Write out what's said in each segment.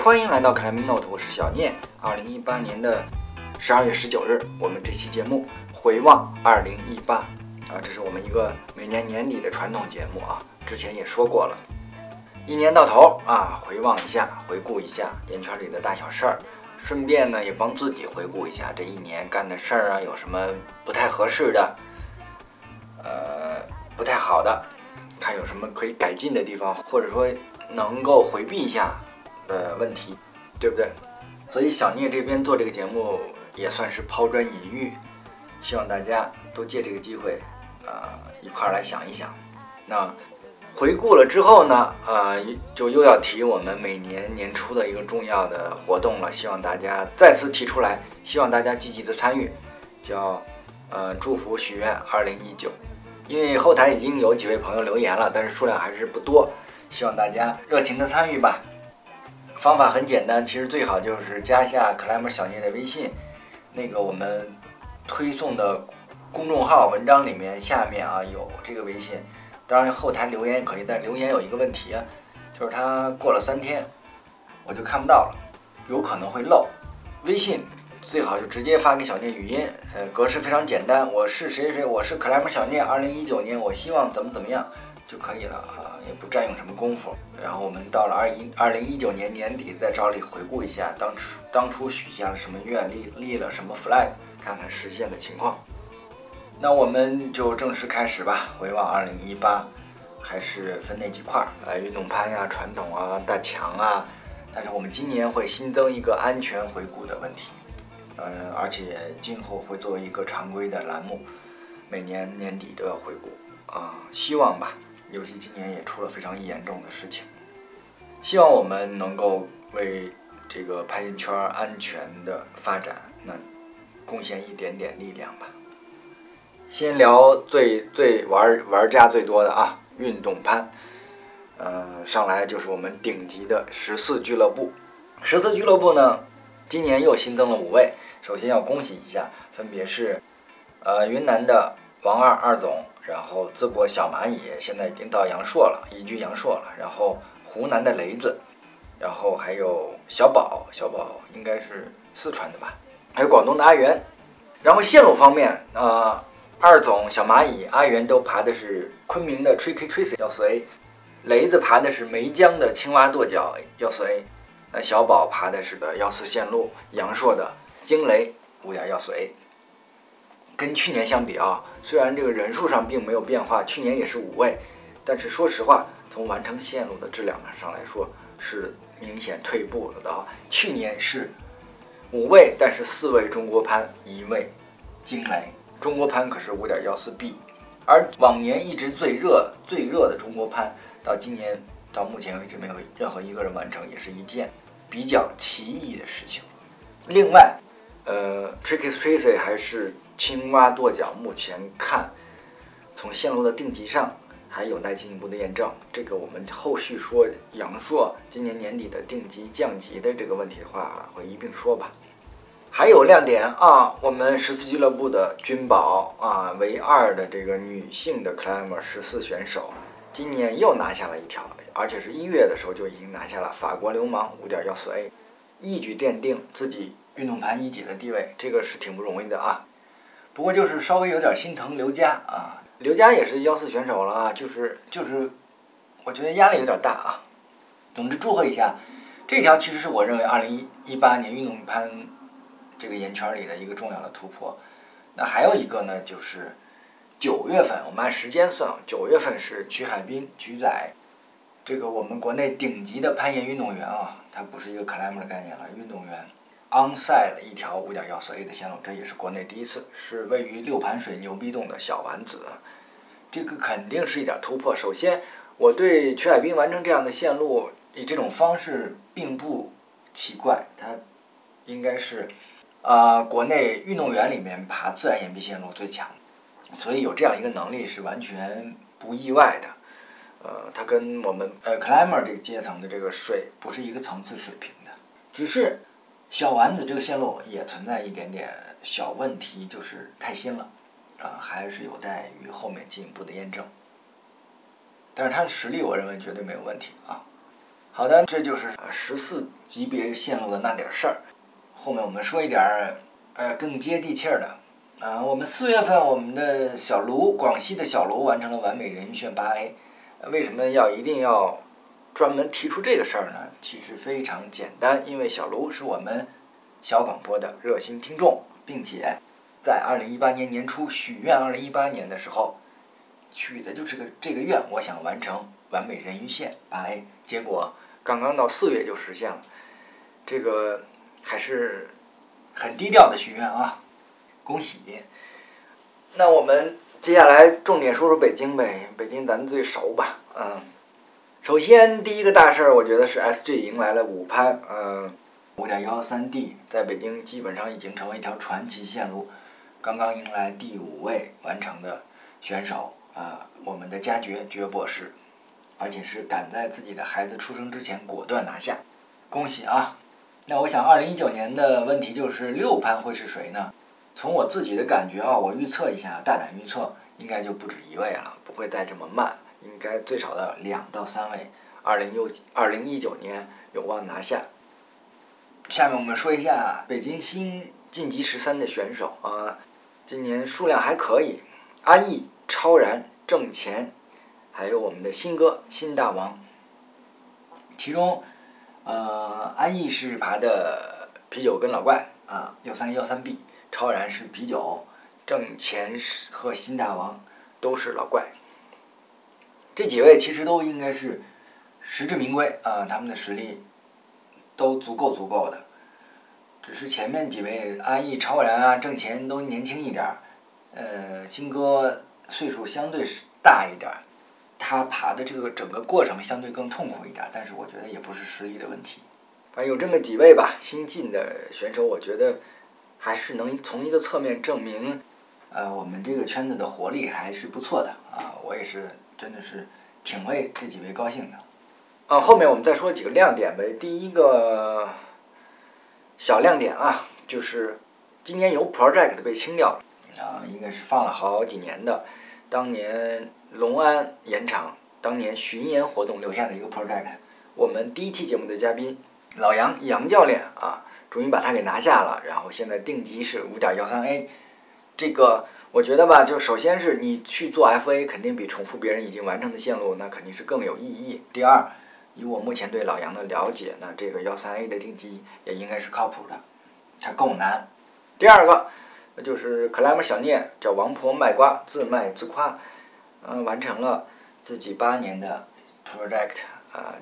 欢迎来到 Climbing Note，我是小聂。二零一八年的十二月十九日，我们这期节目回望二零一八啊，这是我们一个每年年底的传统节目啊。之前也说过了，一年到头啊，回望一下，回顾一下烟圈里的大小事儿，顺便呢也帮自己回顾一下这一年干的事儿啊，有什么不太合适的，呃，不太好的，看有什么可以改进的地方，或者说能够回避一下。的问题，对不对？所以小聂这边做这个节目也算是抛砖引玉，希望大家都借这个机会，呃，一块儿来想一想。那回顾了之后呢，呃，就又要提我们每年年初的一个重要的活动了，希望大家再次提出来，希望大家积极的参与，叫呃祝福许愿二零一九。因为后台已经有几位朋友留言了，但是数量还是不多，希望大家热情的参与吧。方法很简单，其实最好就是加一下克莱姆小聂的微信，那个我们推送的公众号文章里面下面啊有这个微信，当然后台留言也可以，但留言有一个问题，就是它过了三天我就看不到了，有可能会漏。微信最好就直接发给小聂语音，呃，格式非常简单，我是谁谁，我是克莱姆小聂，二零一九年我希望怎么怎么样。就可以了啊，也不占用什么功夫。然后我们到了二一二零一九年年底，再找你回顾一下当初当初许下了什么愿，立立了什么 flag，看看实现的情况。那我们就正式开始吧。回望二零一八，还是分那几块儿，呃，运动攀呀、传统啊、大墙啊。但是我们今年会新增一个安全回顾的问题，呃，而且今后会作为一个常规的栏目，每年年底都要回顾啊，希望吧。尤其今年也出了非常严重的事情，希望我们能够为这个攀岩圈安全的发展，那贡献一点点力量吧。先聊最最玩玩家最多的啊，运动攀，呃，上来就是我们顶级的十四俱乐部。十四俱乐部呢，今年又新增了五位，首先要恭喜一下，分别是呃云南的王二二总。然后淄博小蚂蚁现在已经到阳朔了，移居阳朔了。然后湖南的雷子，然后还有小宝，小宝应该是四川的吧？还有广东的阿元。然后线路方面，啊，二总小蚂蚁阿元都爬的是昆明的 Tricky Tracy 幺四 A，雷子爬的是梅江的青蛙跺脚要随那小宝爬的是的幺四线路阳朔的惊雷五点幺随。跟去年相比啊，虽然这个人数上并没有变化，去年也是五位，但是说实话，从完成线路的质量上来说，是明显退步了的啊。去年是五位，但是四位中国攀，一位惊雷。中国攀可是五点幺四 B，而往年一直最热最热的中国攀，到今年到目前为止没有任何一个人完成，也是一件比较奇异的事情。另外，呃，Tricky Tracy 还是。青蛙跺脚，目前看，从线路的定级上还有待进一步的验证。这个我们后续说阳朔今年年底的定级降级的这个问题的话，会一并说吧。还有亮点啊，我们十四俱乐部的君宝啊，唯二的这个女性的 climber 十四选手，今年又拿下了一条，而且是一月的时候就已经拿下了法国流氓五点幺四 A，一举奠定自己运动盘一姐的地位，这个是挺不容易的啊。不过就是稍微有点心疼刘佳啊，刘佳也是幺四选手了啊，就是就是，我觉得压力有点大啊。总之祝贺一下，这条其实是我认为二零一八年运动攀这个岩圈里的一个重要的突破。那还有一个呢，就是九月份，我们按时间算，九月份是曲海滨曲仔，这个我们国内顶级的攀岩运动员啊，他不是一个 climber 的概念了，运动员。Onside 一条五点幺四 A 的线路，这也是国内第一次，是位于六盘水牛逼洞的小丸子，这个肯定是一点突破。首先，我对曲海滨完成这样的线路以这种方式并不奇怪，他应该是啊国内运动员里面爬自然岩壁线路最强，所以有这样一个能力是完全不意外的。呃，他跟我们呃 climber 这个阶层的这个水不是一个层次水平的，只是。小丸子这个线路也存在一点点小问题，就是太新了，啊，还是有待于后面进一步的验证。但是他的实力，我认为绝对没有问题啊。好的，这就是十四级别线路的那点事儿。后面我们说一点儿，呃，更接地气儿的。啊，我们四月份我们的小卢，广西的小卢完成了完美人鱼线八 A。为什么要一定要专门提出这个事儿呢？其实非常简单，因为小卢是我们小广播的热心听众，并且在二零一八年年初许愿，二零一八年的时候许的就是个这个愿，我想完成完美人鱼线八 A，结果。刚刚到四月就实现了，这个还是很低调的许愿啊，恭喜！那我们接下来重点说说北京呗，北京咱最熟吧，嗯。首先第一个大事儿，我觉得是 SG 迎来了五攀，嗯，五点幺三 D 在北京基本上已经成为一条传奇线路，刚刚迎来第五位完成的选手啊，我们的佳爵爵博士。而且是赶在自己的孩子出生之前果断拿下，恭喜啊！那我想，二零一九年的问题就是六攀会是谁呢？从我自己的感觉啊，我预测一下，大胆预测，应该就不止一位了，不会再这么慢，应该最少的两到三位，二零六二零一九年有望拿下。下面我们说一下北京新晋级十三的选手啊，今年数量还可以，安逸、超然、挣钱。还有我们的新哥新大王，其中，呃，安逸是爬的啤酒跟老怪啊，幺三幺三 B，超然是啤酒，正前和新大王都是老怪。这几位其实都应该是实至名归啊，他们的实力都足够足够的，只是前面几位安逸、超然啊、挣钱都年轻一点儿，呃，新哥岁数相对是大一点儿。他爬的这个整个过程相对更痛苦一点，但是我觉得也不是实力的问题。反正有这么几位吧，新进的选手，我觉得还是能从一个侧面证明，呃，我们这个圈子的活力还是不错的啊。我也是真的是挺为这几位高兴的。啊，后面我们再说几个亮点呗。第一个小亮点啊，就是今年有 project 被清掉了啊，应该是放了好几年的，当年。隆安盐场当年巡演活动留下的一个 project，我们第一期节目的嘉宾老杨杨教练啊，终于把他给拿下了。然后现在定级是五点幺三 A，这个我觉得吧，就首先是你去做 FA，肯定比重复别人已经完成的线路那肯定是更有意义。第二，以我目前对老杨的了解，那这个幺三 A 的定级也应该是靠谱的，它够难。第二个，那就是克莱姆小聂叫王婆卖瓜，自卖自夸。嗯，完成了自己八年的 project 啊，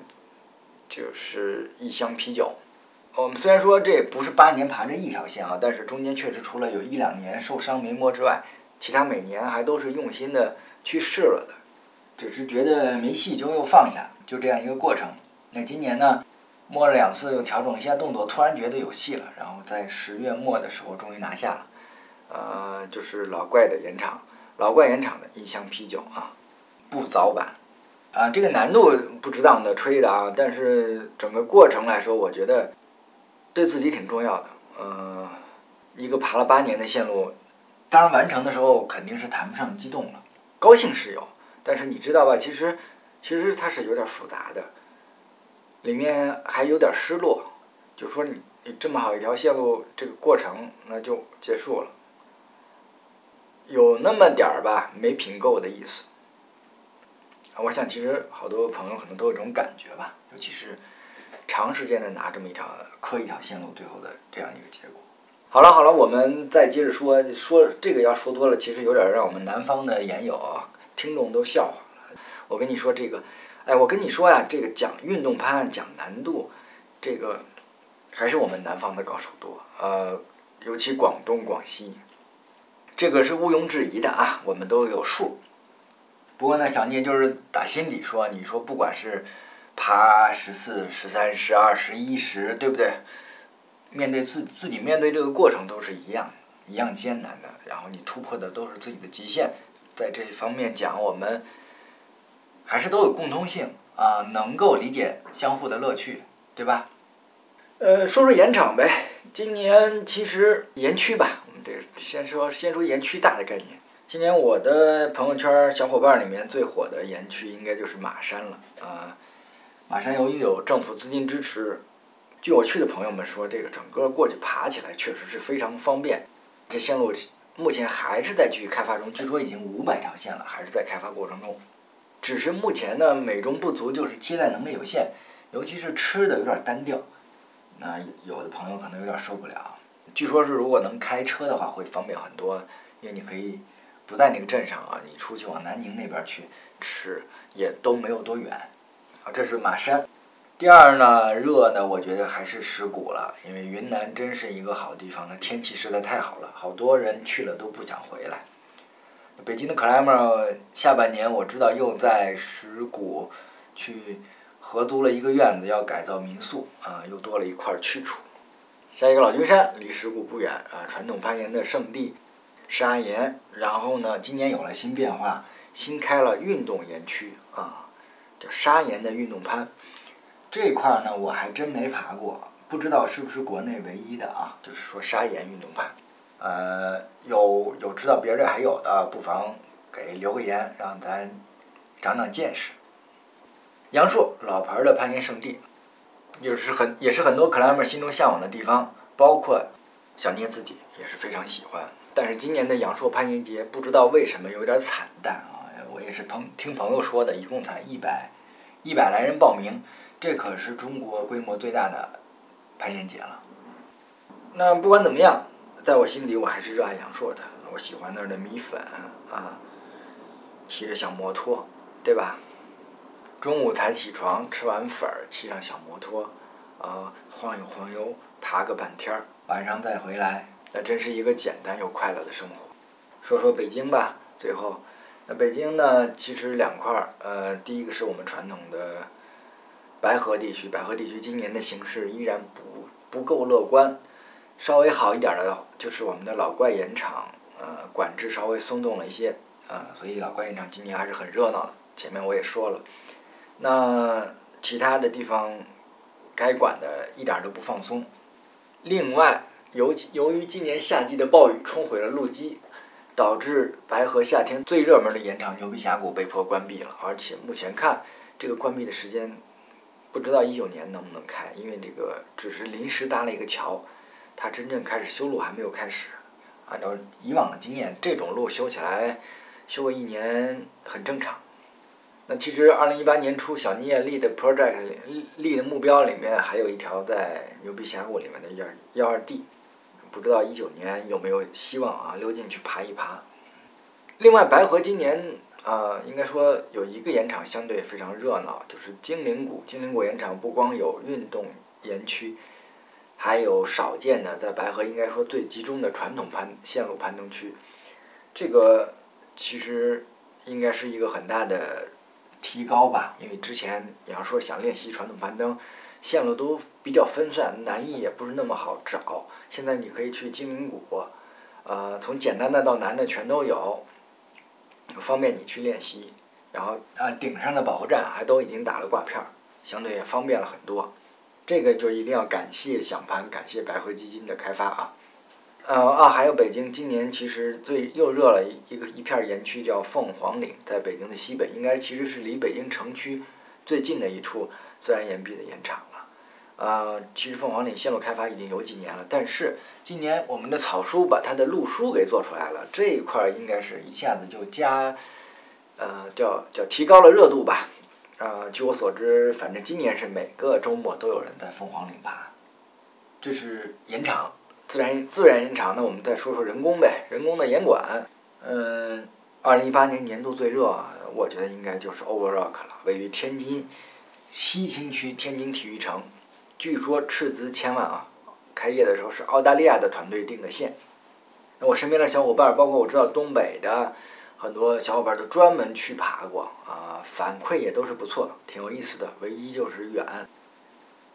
就是一箱啤酒。我们虽然说这不是八年盘这一条线啊，但是中间确实除了有一两年受伤没摸之外，其他每年还都是用心的去试了的。只是觉得没戏就又放下，就这样一个过程。那今年呢，摸了两次又调整一下动作，突然觉得有戏了，然后在十月末的时候终于拿下了。呃，就是老怪的延长。老怪盐场的一箱啤酒啊，不早版，啊，这个难度不值当的吹的啊，但是整个过程来说，我觉得对自己挺重要的。嗯，一个爬了八年的线路，当然完成的时候肯定是谈不上激动了，高兴是有，但是你知道吧？其实其实它是有点复杂的，里面还有点失落，就说你你这么好一条线路，这个过程那就结束了。有那么点儿吧，没品够的意思。我想其实好多朋友可能都有这种感觉吧，尤其是长时间的拿这么一条磕一条线路，最后的这样一个结果。好了好了，我们再接着说说这个要说多了，其实有点让我们南方的研友、听众都笑话了。我跟你说这个，哎，我跟你说呀，这个讲运动攀讲难度，这个还是我们南方的高手多，呃，尤其广东广西。这个是毋庸置疑的啊，我们都有数。不过呢，小聂就是打心底说，你说不管是爬十四、十三、十二、十一、十，对不对？面对自自己面对这个过程都是一样，一样艰难的。然后你突破的都是自己的极限，在这一方面讲，我们还是都有共通性啊，能够理解相互的乐趣，对吧？呃，说说盐场呗，今年其实盐区吧。我们得，先说先说盐区大的概念。今年我的朋友圈小伙伴里面最火的园区应该就是马山了啊。马山由于有政府资金支持，据我去的朋友们说，这个整个过去爬起来确实是非常方便。这线路目前还是在继续开发中，据说已经五百条线了，还是在开发过程中。只是目前呢，美中不足就是接待能力有限，尤其是吃的有点单调。那有的朋友可能有点受不了。据说是如果能开车的话，会方便很多，因为你可以不在那个镇上啊，你出去往南宁那边去吃，也都没有多远。啊，这是马山。第二呢，热呢，我觉得还是石鼓了，因为云南真是一个好地方，那天气实在太好了，好多人去了都不想回来。北京的 climber 下半年我知道又在石鼓去合租了一个院子，要改造民宿啊，又多了一块去处。下一个老君山离石鼓不远啊，传统攀岩的圣地，砂岩。然后呢，今年有了新变化，新开了运动岩区啊，叫砂岩的运动攀。这块儿呢，我还真没爬过，不知道是不是国内唯一的啊？就是说砂岩运动攀，呃，有有知道别人还有的，不妨给留个言，让咱长长见识。阳朔老牌的攀岩圣地，也是很也是很多 climber 心中向往的地方，包括小聂自己也是非常喜欢。但是今年的阳朔攀岩节不知道为什么有点惨淡啊！我也是朋听朋友说的，一共才一百一百来人报名。这可是中国规模最大的攀岩节了。那不管怎么样，在我心里我还是热爱阳朔的。我喜欢那儿的米粉啊，骑着小摩托，对吧？中午才起床，吃完粉儿，骑上小摩托，啊，晃悠晃悠，爬个半天儿，晚上再回来，那真是一个简单又快乐的生活。说说北京吧，最后，那北京呢，其实两块儿，呃，第一个是我们传统的。白河地区，白河地区今年的形势依然不不够乐观。稍微好一点的，就是我们的老怪岩场，呃，管制稍微松动了一些，啊，所以老怪岩场今年还是很热闹的。前面我也说了，那其他的地方该管的一点都不放松。另外，由由于今年夏季的暴雨冲毁了路基，导致白河夏天最热门的岩场牛鼻峡谷被迫关闭了，而且目前看这个关闭的时间。不知道一九年能不能开，因为这个只是临时搭了一个桥，它真正开始修路还没有开始。按照以往的经验，这种路修起来修个一年很正常。那其实二零一八年初小聂立的 project 立的目标里面还有一条在牛鼻峡谷里面的幺幺二 D，不知道一九年有没有希望啊溜进去爬一爬。另外白河今年。啊，应该说有一个盐场相对非常热闹，就是精灵谷。精灵谷盐场不光有运动盐区，还有少见的在白河应该说最集中的传统攀线路攀登区。这个其实应该是一个很大的提高吧，因为之前你要说想练习传统攀登，线路都比较分散，难易也不是那么好找。现在你可以去精灵谷，呃，从简单的到难的全都有。方便你去练习，然后啊，顶上的保护站还都已经打了挂片儿，相对也方便了很多。这个就一定要感谢响盘，感谢白河基金的开发啊。呃啊，还有北京今年其实最又热了一个一片岩区叫凤凰岭，在北京的西北，应该其实是离北京城区最近的一处自然岩壁的岩场。呃，其实凤凰岭线路开发已经有几年了，但是今年我们的草书把它的路书给做出来了，这一块应该是一下子就加，呃，叫叫提高了热度吧。呃，据我所知，反正今年是每个周末都有人在凤凰岭爬。这是岩场，自然自然岩场。那我们再说说人工呗，人工的岩馆。嗯，二零一八年年度最热，我觉得应该就是 Overrock 了，位于天津西青区天津体育城。据说斥资千万啊！开业的时候是澳大利亚的团队定的线。那我身边的小伙伴，包括我知道东北的很多小伙伴都专门去爬过啊，反馈也都是不错，挺有意思的。唯一就是远。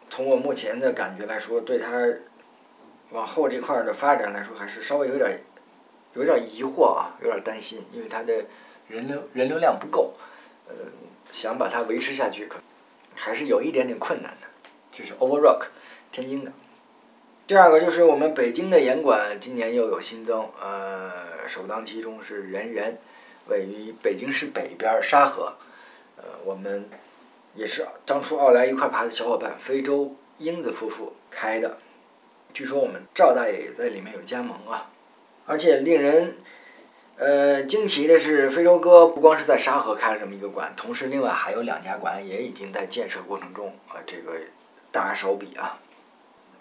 从我目前的感觉来说，对它往后这块的发展来说，还是稍微有点有点疑惑啊，有点担心，因为它的人流人流量不够，呃，想把它维持下去，可还是有一点点困难的。这是 Overrock，天津的。第二个就是我们北京的岩馆，今年又有新增，呃，首当其冲是人人，位于北京市北边沙河，呃，我们也是当初奥莱一块爬的小伙伴非洲英子夫妇开的。据说我们赵大爷也在里面有加盟啊，而且令人呃惊奇的是，非洲哥不光是在沙河开了这么一个馆，同时另外还有两家馆也已经在建设过程中啊，这个大手笔啊！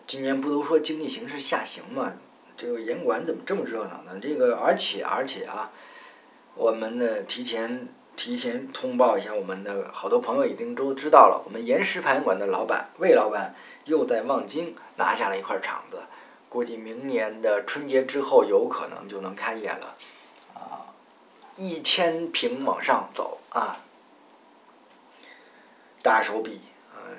今年不都说经济形势下行嘛，这个严管怎么这么热闹呢？这个而且而且啊，我们呢提前提前通报一下，我们的好多朋友已经都知道了，我们岩石盘馆的老板魏老板。又在望京拿下了一块场子，估计明年的春节之后有可能就能开业了，啊，一千平往上走啊，大手笔，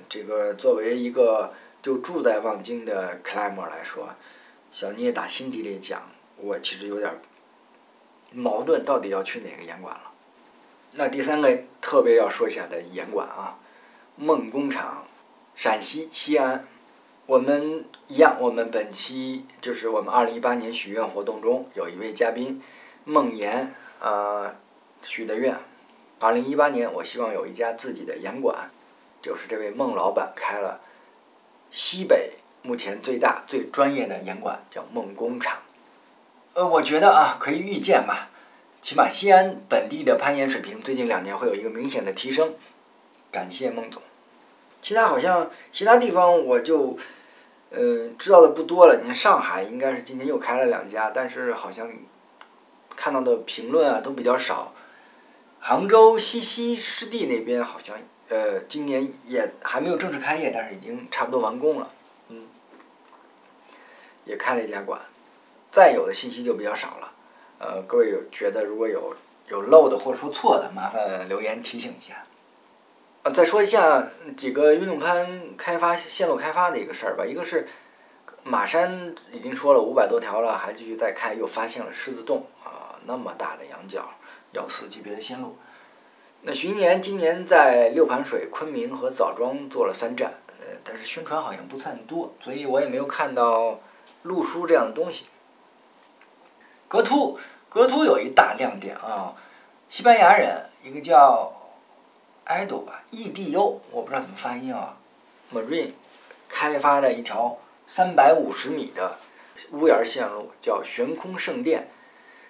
这个作为一个就住在望京的 climber 来说，小聂打心底里讲，我其实有点矛盾，到底要去哪个严管了？那第三个特别要说一下的严管啊，梦工厂。陕西西安，我们一样，我们本期就是我们二零一八年许愿活动中有一位嘉宾孟岩啊许的愿，二零一八年我希望有一家自己的严馆，就是这位孟老板开了西北目前最大最专业的严馆，叫梦工厂。呃，我觉得啊可以预见吧，起码西安本地的攀岩水平最近两年会有一个明显的提升，感谢孟总。其他好像其他地方我就，嗯，知道的不多了。你看上海应该是今年又开了两家，但是好像看到的评论啊都比较少。杭州西溪湿地那边好像呃今年也还没有正式开业，但是已经差不多完工了，嗯，也开了一家馆。再有的信息就比较少了，呃，各位有觉得如果有有漏的或者说错的，麻烦留言提醒一下。再说一下几个运动攀开发线路开发的一个事儿吧。一个是马山已经说了五百多条了，还继续再开，又发现了狮子洞啊，那么大的羊角，幺四级别的线路。那巡演今年在六盘水、昆明和枣庄做了三站，呃，但是宣传好像不算多，所以我也没有看到路书这样的东西。格突，格突有一大亮点啊，西班牙人，一个叫。Edo 吧，E D U，我不知道怎么发音啊。Marine 开发的一条三百五十米的屋檐线路，叫悬空圣殿，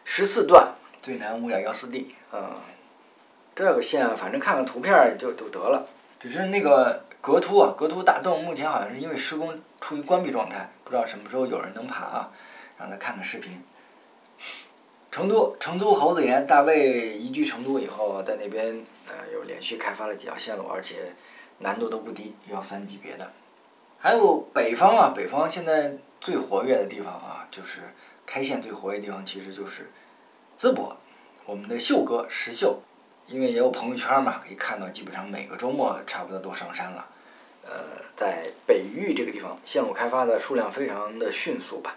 十四段，最南五点幺四 D。嗯，这个线反正看看图片就就得了。只是那个格凸啊，格凸大洞目前好像是因为施工处于关闭状态，不知道什么时候有人能爬啊，让他看看视频。成都，成都猴子岩，大卫移居成都以后，在那边呃又连续开发了几条线路，而且难度都不低，幺三级别的。还有北方啊，北方现在最活跃的地方啊，就是开线最活跃的地方，其实就是淄博，我们的秀哥石秀，因为也有朋友圈嘛，可以看到基本上每个周末差不多都上山了。呃，在北域这个地方，线路开发的数量非常的迅速吧。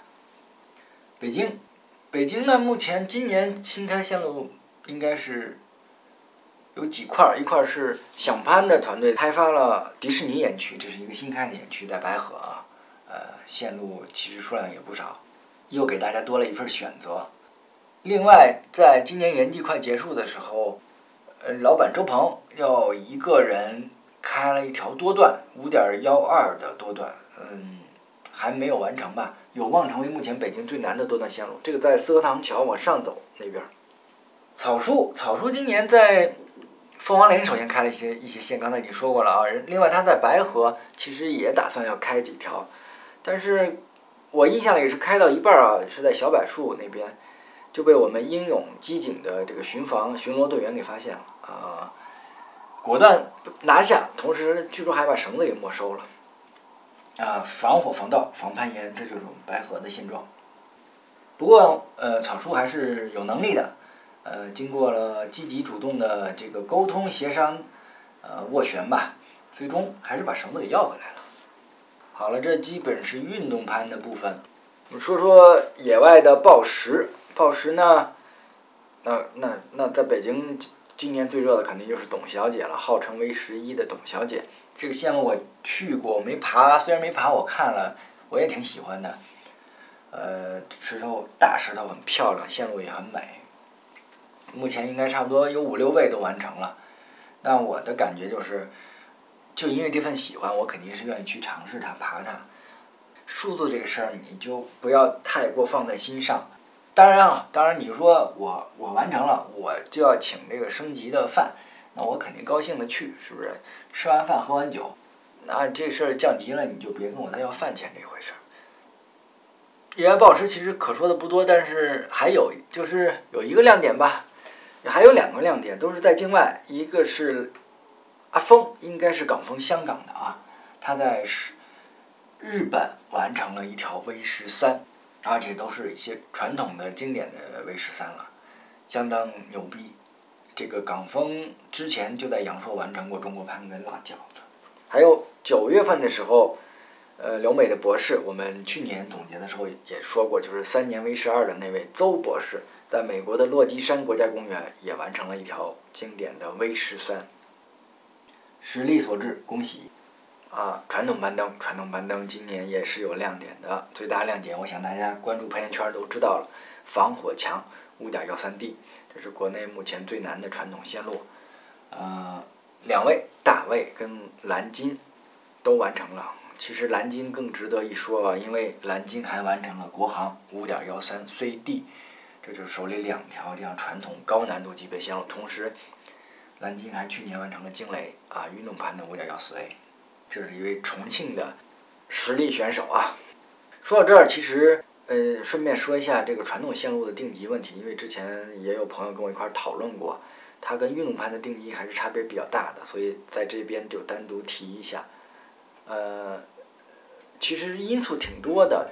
北京。北京呢，目前今年新开线路应该是有几块儿，一块儿是想攀的团队开发了迪士尼园区，这是一个新开的园区，在白河，呃，线路其实数量也不少，又给大家多了一份选择。另外，在今年园季快结束的时候，呃，老板周鹏要一个人开了一条多段，五点幺二的多段，嗯。还没有完成吧，有望成为目前北京最难的多段线路。这个在四合塘桥往上走那边。草树，草树今年在凤凰岭首先开了一些一些线，刚才已经说过了啊。另外他在白河其实也打算要开几条，但是我印象里是开到一半啊，是在小柏树那边就被我们英勇机警的这个巡防巡逻队员给发现了啊，果断拿下，同时据说还把绳子给没收了。啊，防火防盗防攀岩，这就是我们白河的现状。不过，呃，草叔还是有能力的。呃，经过了积极主动的这个沟通协商，呃，斡旋吧，最终还是把绳子给要回来了。好了，这基本是运动攀的部分。我们说说野外的暴食。抱石呢，那那那在北京今年最热的肯定就是董小姐了，号称为十一的董小姐。这个线路我去过，没爬。虽然没爬，我看了，我也挺喜欢的。呃，石头大石头很漂亮，线路也很美。目前应该差不多有五六位都完成了。那我的感觉就是，就因为这份喜欢，我肯定是愿意去尝试它、爬它。数字这个事儿，你就不要太过放在心上。当然啊，当然你说我我完成了，我就要请这个升级的饭，那我肯定高兴的去，是不是？吃完饭喝完酒，那这事儿降级了，你就别跟我再要饭钱这回事儿。野外暴食其实可说的不多，但是还有就是有一个亮点吧，还有两个亮点都是在境外，一个是阿峰，应该是港风香港的啊，他在是日本完成了一条 V 十三。而且都是一些传统的经典的 V 十三了，相当牛逼。这个港风之前就在阳朔完成过中国攀跟辣饺子，还有九月份的时候，呃，留美的博士，我们去年总结的时候也说过，就是三年 V 十二的那位邹博士，在美国的落基山国家公园也完成了一条经典的 V 十三，实力所致，恭喜！啊，传统攀登，传统攀登今年也是有亮点的。最大亮点，我想大家关注攀岩圈都知道了，防火墙五点幺三 D，这是国内目前最难的传统线路。呃，两位大卫跟蓝金都完成了。其实蓝金更值得一说吧，因为蓝金还完成了国航五点幺三 CD，这就是手里两条这样传统高难度级别线路。同时，蓝金还去年完成了惊雷啊运动盘的五点幺四 A。这是一位重庆的实力选手啊！说到这儿，其实呃，顺便说一下这个传统线路的定级问题，因为之前也有朋友跟我一块儿讨论过，它跟运动盘的定级还是差别比较大的，所以在这边就单独提一下。呃，其实因素挺多的，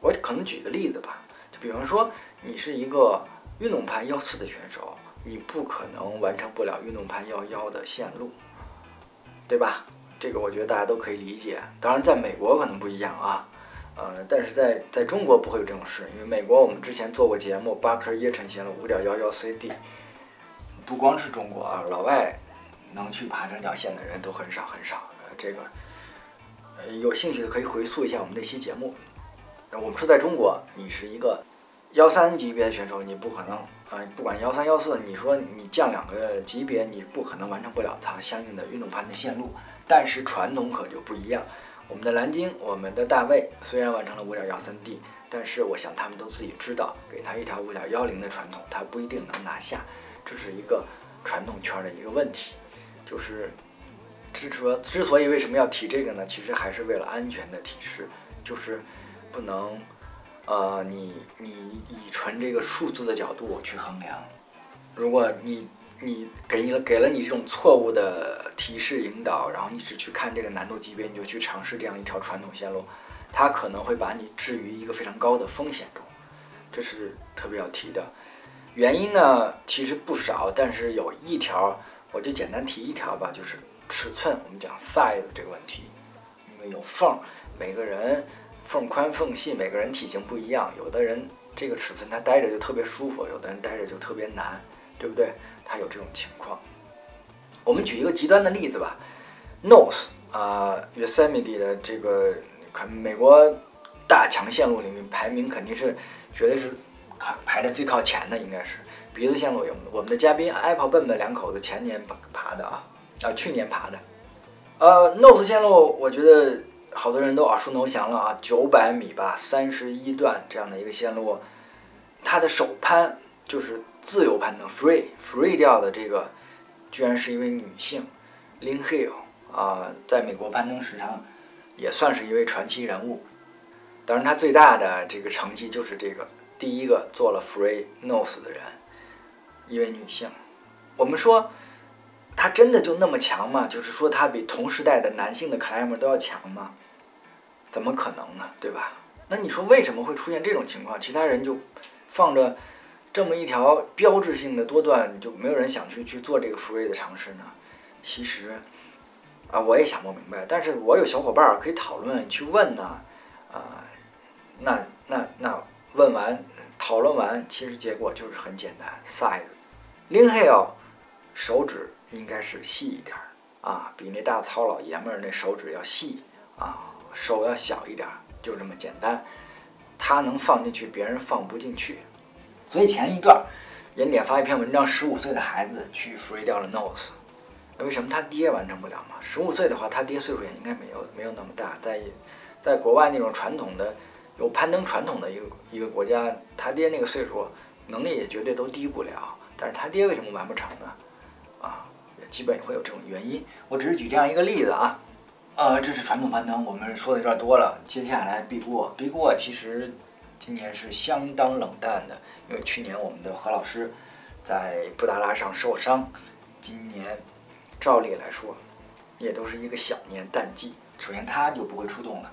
我可能举个例子吧，就比方说你是一个运动盘幺四的选手，你不可能完成不了运动盘幺幺的线路，对吧？这个我觉得大家都可以理解，当然在美国可能不一样啊，呃，但是在在中国不会有这种事，因为美国我们之前做过节目，八克叶城线路五点幺幺 CD，不光是中国啊，老外能去爬这条线的人都很少很少，呃，这个呃有兴趣的可以回溯一下我们那期节目。我们说在中国，你是一个幺三级别的选手，你不可能啊，不管幺三幺四，你说你降两个级别，你不可能完成不了它相应的运动攀的线路。但是传统可就不一样，我们的蓝鲸，我们的大卫虽然完成了五点幺三 D，但是我想他们都自己知道，给他一条五点幺零的传统，他不一定能拿下，这是一个传统圈的一个问题。就是，之 说之所以为什么要提这个呢？其实还是为了安全的提示，就是不能，呃，你你以纯这个数字的角度去衡量，如果你。你给你了给了你这种错误的提示引导，然后你只去看这个难度级别，你就去尝试这样一条传统线路，它可能会把你置于一个非常高的风险中，这是特别要提的。原因呢，其实不少，但是有一条，我就简单提一条吧，就是尺寸。我们讲 size 这个问题，因为有缝，每个人缝宽缝细，每个人体型不一样，有的人这个尺寸他待着就特别舒服，有的人待着就特别难，对不对？它有这种情况，我们举一个极端的例子吧，Nose 啊，Yosemite 的这个可美国大强线路里面排名肯定是绝对是排排的最靠前的，应该是鼻子线路有我们的嘉宾 Apple 笨笨两口子前年爬爬的啊啊去年爬的，呃 Nose 线路我觉得好多人都耳熟能详了啊，九百米吧，三十一段这样的一个线路，它的首攀就是。自由攀登，free free 掉的这个，居然是一位女性，Lin Hill 啊，在美国攀登史上也算是一位传奇人物。当然，她最大的这个成绩就是这个第一个做了 free nose 的人，一位女性。我们说她真的就那么强吗？就是说她比同时代的男性的 climber 都要强吗？怎么可能呢？对吧？那你说为什么会出现这种情况？其他人就放着。这么一条标志性的多段，就没有人想去去做这个 free 的尝试呢？其实，啊，我也想不明白。但是我有小伙伴可以讨论去问呢，啊，那那那问完讨论完，其实结果就是很简单，size。Lin Hill 手指应该是细一点啊，比那大糙老爷们儿那手指要细啊，手要小一点，就这么简单。他能放进去，别人放不进去。所以前一段，严点发一篇文章，十五岁的孩子去 free 掉了 nose，那为什么他爹完成不了嘛？十五岁的话，他爹岁数也应该没有没有那么大，在在国外那种传统的有攀登传统的一个一个国家，他爹那个岁数能力也绝对都低不了。但是他爹为什么完不成呢？啊，也基本会有这种原因。我只是举这样一个例子啊。呃，这是传统攀登，我们说的有点多了。接下来 Big Wall，Big Wall 其实今年是相当冷淡的，因为去年我们的何老师在布达拉上受伤，今年照例来说也都是一个小年淡季。首先他就不会出动了，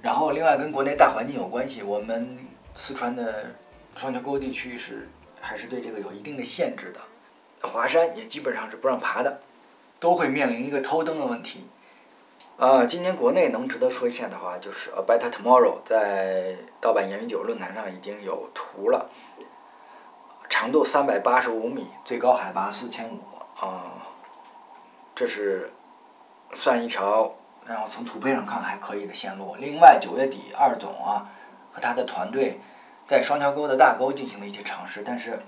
然后另外跟国内大环境有关系，我们四川的双桥沟地区是还是对这个有一定的限制的，华山也基本上是不让爬的，都会面临一个偷灯的问题。啊，今年国内能值得说一下的话，就是《A Better Tomorrow》在盗版言语酒论坛上已经有图了，长度三百八十五米，最高海拔四千五啊，这是算一条，然后从图片上看还可以的线路。另外，九月底二总啊和他的团队在双桥沟的大沟进行了一些尝试，但是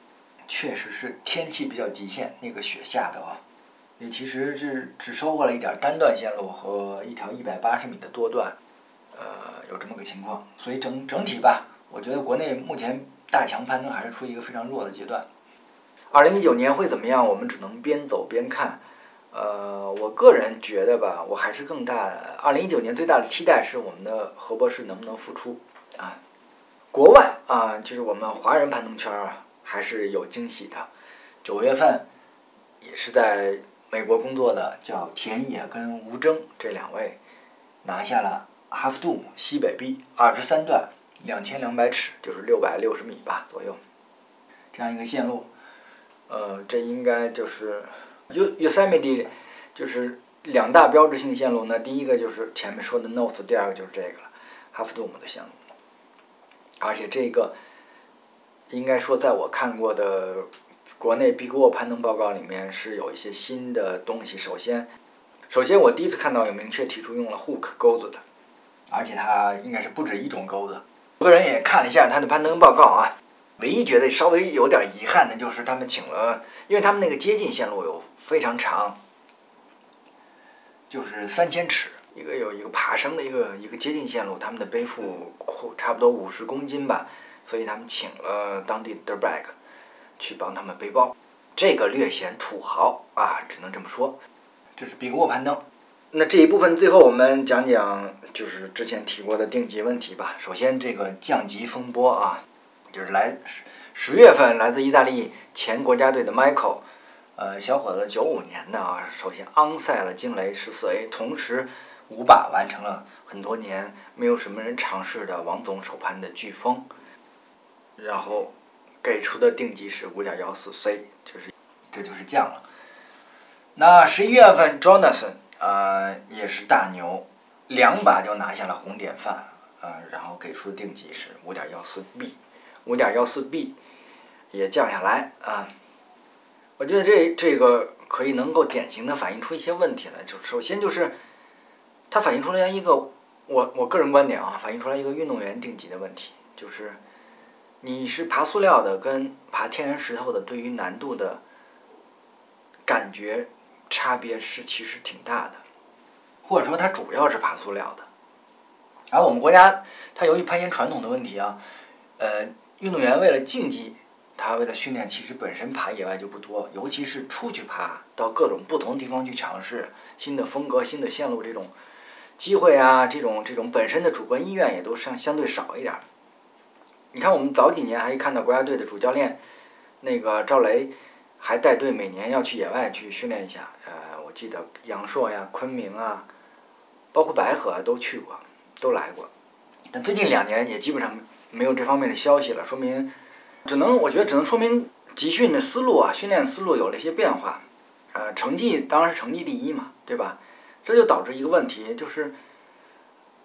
确实是天气比较极限，那个雪下的啊。也其实是只收获了一点单段线路和一条一百八十米的多段，呃，有这么个情况。所以整整体吧，我觉得国内目前大强攀登还是处于一个非常弱的阶段。二零一九年会怎么样？我们只能边走边看。呃，我个人觉得吧，我还是更大。二零一九年最大的期待是我们的何博士能不能复出啊？国外啊，就是我们华人攀登圈啊，还是有惊喜的。九月份也是在。美国工作的叫田野跟吴征这两位，拿下了哈夫杜姆西北壁二十三段两千两百尺，就是六百六十米吧左右，这样一个线路。呃，这应该就是 U Yosemite，就是两大标志性线路。那第一个就是前面说的 North，第二个就是这个了，哈夫杜姆的线路。而且这个应该说，在我看过的。国内 Big Wall 攀登报告里面是有一些新的东西。首先，首先我第一次看到有明确提出用了 hook 钩子的，而且它应该是不止一种钩子。我个人也看了一下他的攀登报告啊，唯一觉得稍微有点遗憾的就是他们请了，因为他们那个接近线路有非常长，就是三千尺，一个有一个爬升的一个一个接近线路，他们的背负差不多五十公斤吧，所以他们请了当地的 dirtbag。去帮他们背包，这个略显土豪啊，只能这么说。这是比格沃攀登。那这一部分最后我们讲讲，就是之前提过的定级问题吧。首先，这个降级风波啊，就是来十月份来自意大利前国家队的 Michael，呃，小伙子九五年的啊，首先昂赛了惊雷十四 A，同时五把完成了很多年没有什么人尝试的王总首攀的飓风，然后。给出的定级是五点幺四 C，就是这就是降了。那十一月份，Jonathan 呃也是大牛，两把就拿下了红典范，呃，然后给出的定级是五点幺四 B，五点幺四 B 也降下来啊。我觉得这这个可以能够典型的反映出一些问题来，就首先就是它反映出来一个我我个人观点啊，反映出来一个运动员定级的问题，就是。你是爬塑料的跟爬天然石头的，对于难度的感觉差别是其实挺大的，或者说它主要是爬塑料的。而我们国家它由于攀岩传统的问题啊，呃，运动员为了竞技，他为了训练，其实本身爬野外就不多，尤其是出去爬到各种不同地方去尝试新的风格、新的线路这种机会啊，这种这种本身的主观意愿也都相相对少一点。你看，我们早几年还看到国家队的主教练，那个赵雷，还带队每年要去野外去训练一下。呃，我记得杨朔呀、昆明啊，包括白河都去过，都来过。但最近两年也基本上没有这方面的消息了，说明只能我觉得只能说明集训的思路啊，训练思路有了一些变化。呃，成绩当然是成绩第一嘛，对吧？这就导致一个问题，就是，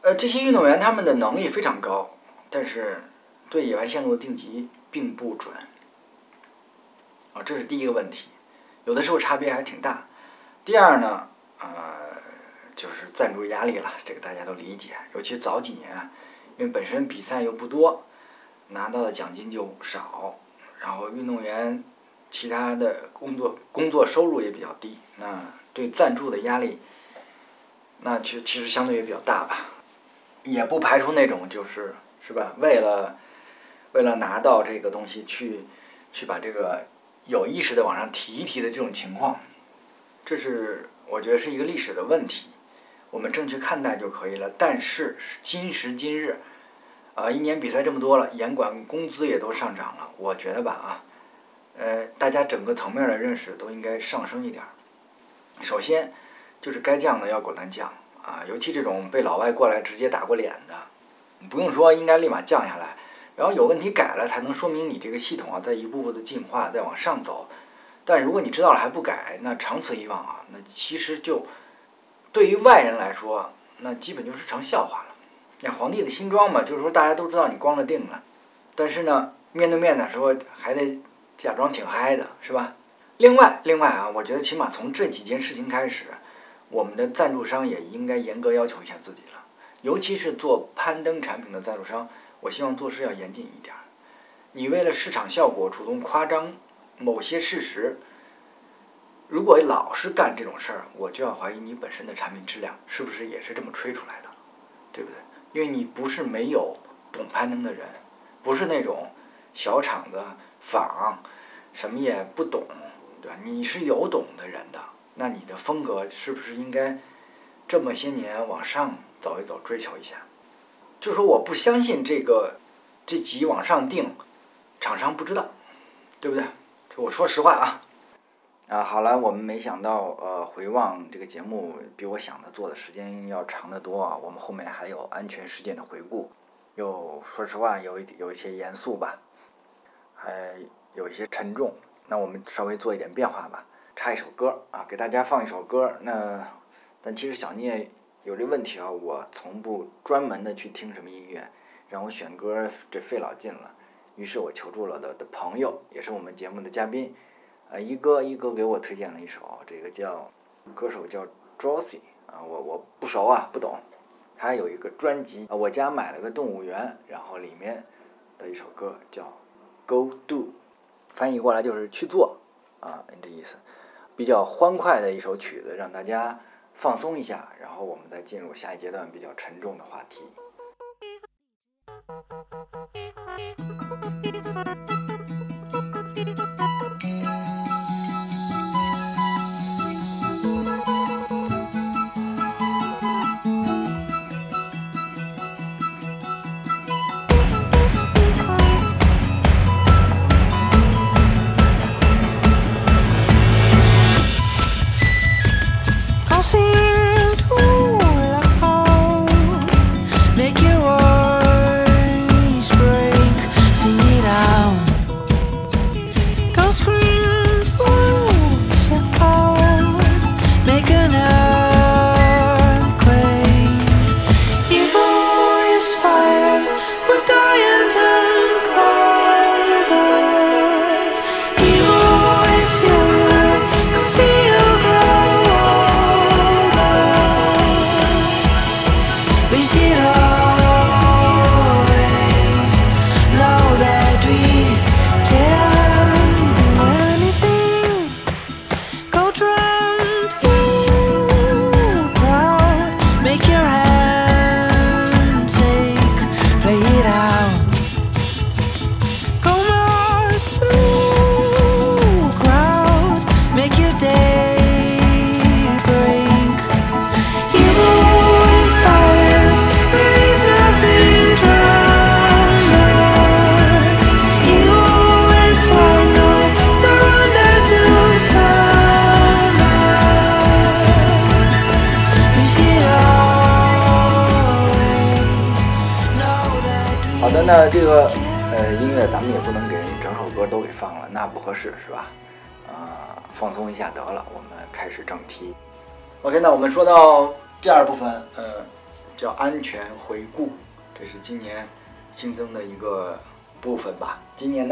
呃，这些运动员他们的能力非常高，但是。对野外线路的定级并不准，啊，这是第一个问题，有的时候差别还挺大。第二呢，呃，就是赞助压力了，这个大家都理解。尤其早几年，因为本身比赛又不多，拿到的奖金就少，然后运动员其他的工作工作收入也比较低，那对赞助的压力，那其其实相对也比较大吧，也不排除那种就是是吧？为了为了拿到这个东西去去把这个有意识的往上提一提的这种情况，这是我觉得是一个历史的问题，我们正确看待就可以了。但是今时今日，啊，一年比赛这么多了，严管工资也都上涨了，我觉得吧啊。呃，大家整个层面的认识都应该上升一点。首先，就是该降的要果断降啊，尤其这种被老外过来直接打过脸的，不用说应该立马降下来，然后有问题改了，才能说明你这个系统啊在一步步的进化，在往上走。但如果你知道了还不改，那长此以往啊，那其实就对于外人来说，那基本就是成笑话了。那皇帝的新装嘛，就是说大家都知道你光着腚了，但是呢，面对面的时候还得。假装挺嗨的是吧？另外，另外啊，我觉得起码从这几件事情开始，我们的赞助商也应该严格要求一下自己了。尤其是做攀登产品的赞助商，我希望做事要严谨一点。你为了市场效果主动夸张某些事实，如果老是干这种事儿，我就要怀疑你本身的产品质量是不是也是这么吹出来的，对不对？因为你不是没有懂攀登的人，不是那种小厂子。仿，什么也不懂，对吧？你是有懂的人的，那你的风格是不是应该这么些年往上走一走，追求一下？就说我不相信这个这级往上定，厂商不知道，对不对？这我说实话啊。啊，好了，我们没想到，呃，回望这个节目比我想的做的时间要长得多啊。我们后面还有安全事件的回顾，又说实话有一有一些严肃吧。还有一些沉重，那我们稍微做一点变化吧，插一首歌啊，给大家放一首歌。那但其实小聂有这问题啊，我从不专门的去听什么音乐，让我选歌这费老劲了。于是我求助了的的朋友，也是我们节目的嘉宾，呃，一哥一哥给我推荐了一首，这个叫歌手叫 Josie 啊，我我不熟啊，不懂。他有一个专辑，我家买了个动物园，然后里面的一首歌叫。Go do，翻译过来就是去做啊，这意思。比较欢快的一首曲子，让大家放松一下，然后我们再进入下一阶段比较沉重的话题。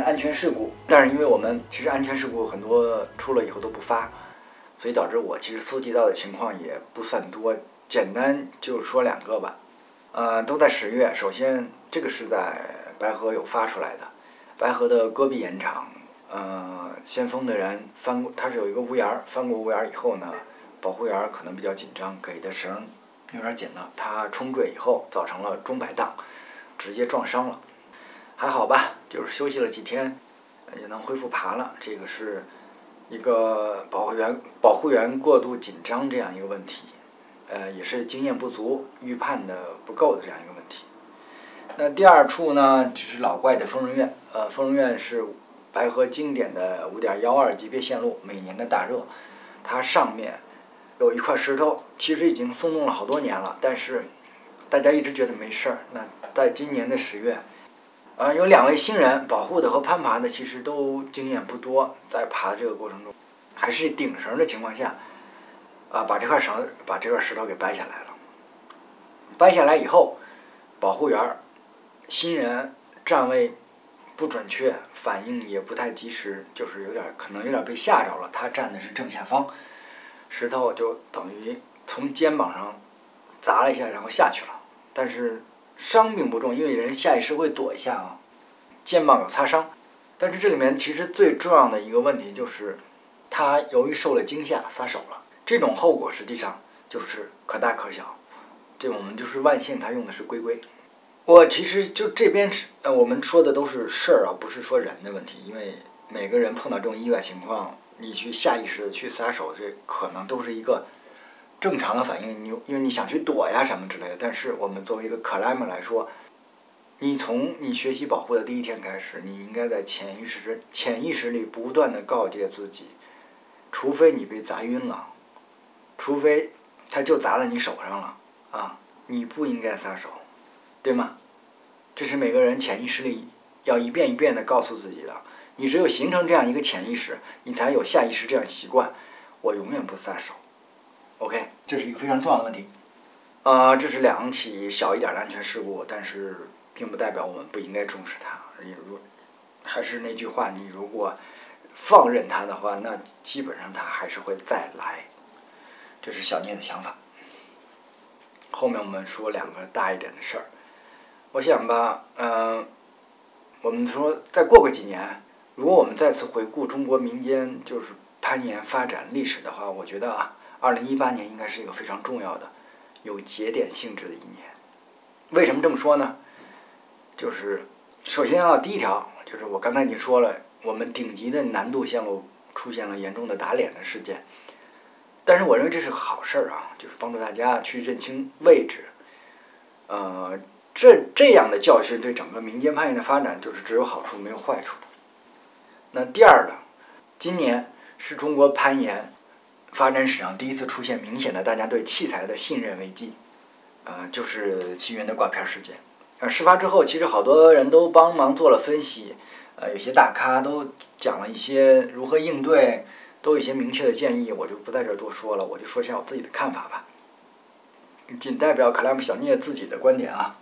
安全事故，但是因为我们其实安全事故很多出了以后都不发，所以导致我其实搜集到的情况也不算多，简单就说两个吧。呃，都在十月。首先，这个是在白河有发出来的，白河的戈壁岩场，呃，先锋的人翻过，他是有一个屋檐儿，翻过屋檐儿以后呢，保护员可能比较紧张，给的绳有点紧了，他冲坠以后造成了中摆荡，直接撞伤了，还好吧，就是休息了几天，也能恢复爬了。这个是一个保护员保护员过度紧张这样一个问题，呃，也是经验不足、预判的不够的这样一个问题。那第二处呢，就是老怪的疯人院，呃，疯人院是。白河经典的五点幺二级别线路，每年的大热，它上面有一块石头，其实已经松动了好多年了，但是大家一直觉得没事儿。那在今年的十月，呃，有两位新人保护的和攀爬的，其实都经验不多，在爬这个过程中，还是顶绳的情况下，啊，把这块绳把这块石头给掰下来了。掰下来以后，保护员新人站位。不准确，反应也不太及时，就是有点可能有点被吓着了。他站的是正下方，石头就等于从肩膀上砸了一下，然后下去了。但是伤并不重，因为人下意识会躲一下啊。肩膀有擦伤，但是这里面其实最重要的一个问题就是，他由于受了惊吓撒手了。这种后果实际上就是可大可小。这我们就是万幸，他用的是龟龟。我其实就这边是，呃，我们说的都是事儿啊，不是说人的问题。因为每个人碰到这种意外情况，你去下意识的去撒手，这可能都是一个正常的反应。你因为你想去躲呀什么之类的。但是我们作为一个 climber 来说，你从你学习保护的第一天开始，你应该在潜意识、潜意识里不断的告诫自己，除非你被砸晕了，除非他就砸在你手上了啊，你不应该撒手。对吗？这是每个人潜意识里要一遍一遍的告诉自己的。你只有形成这样一个潜意识，你才有下意识这样习惯。我永远不撒手。OK，这是一个非常重要的问题。啊，这是两起小一点的安全事故，但是并不代表我们不应该重视它。你如还是那句话，你如果放任它的话，那基本上它还是会再来。这是小聂的想法。后面我们说两个大一点的事儿。我想吧，嗯，我们说再过个几年，如果我们再次回顾中国民间就是攀岩发展历史的话，我觉得啊，二零一八年应该是一个非常重要的、有节点性质的一年。为什么这么说呢？就是首先啊，第一条就是我刚才已经说了，我们顶级的难度线路出现了严重的打脸的事件，但是我认为这是个好事儿啊，就是帮助大家去认清位置，呃。这这样的教训对整个民间攀岩的发展就是只有好处没有坏处的。那第二个，今年是中国攀岩发展史上第一次出现明显的大家对器材的信任危机，呃，就是奇云的挂片事件。呃，事发之后，其实好多人都帮忙做了分析，呃，有些大咖都讲了一些如何应对，都有一些明确的建议，我就不在这儿多说了，我就说一下我自己的看法吧，仅代表克莱姆小聂自己的观点啊。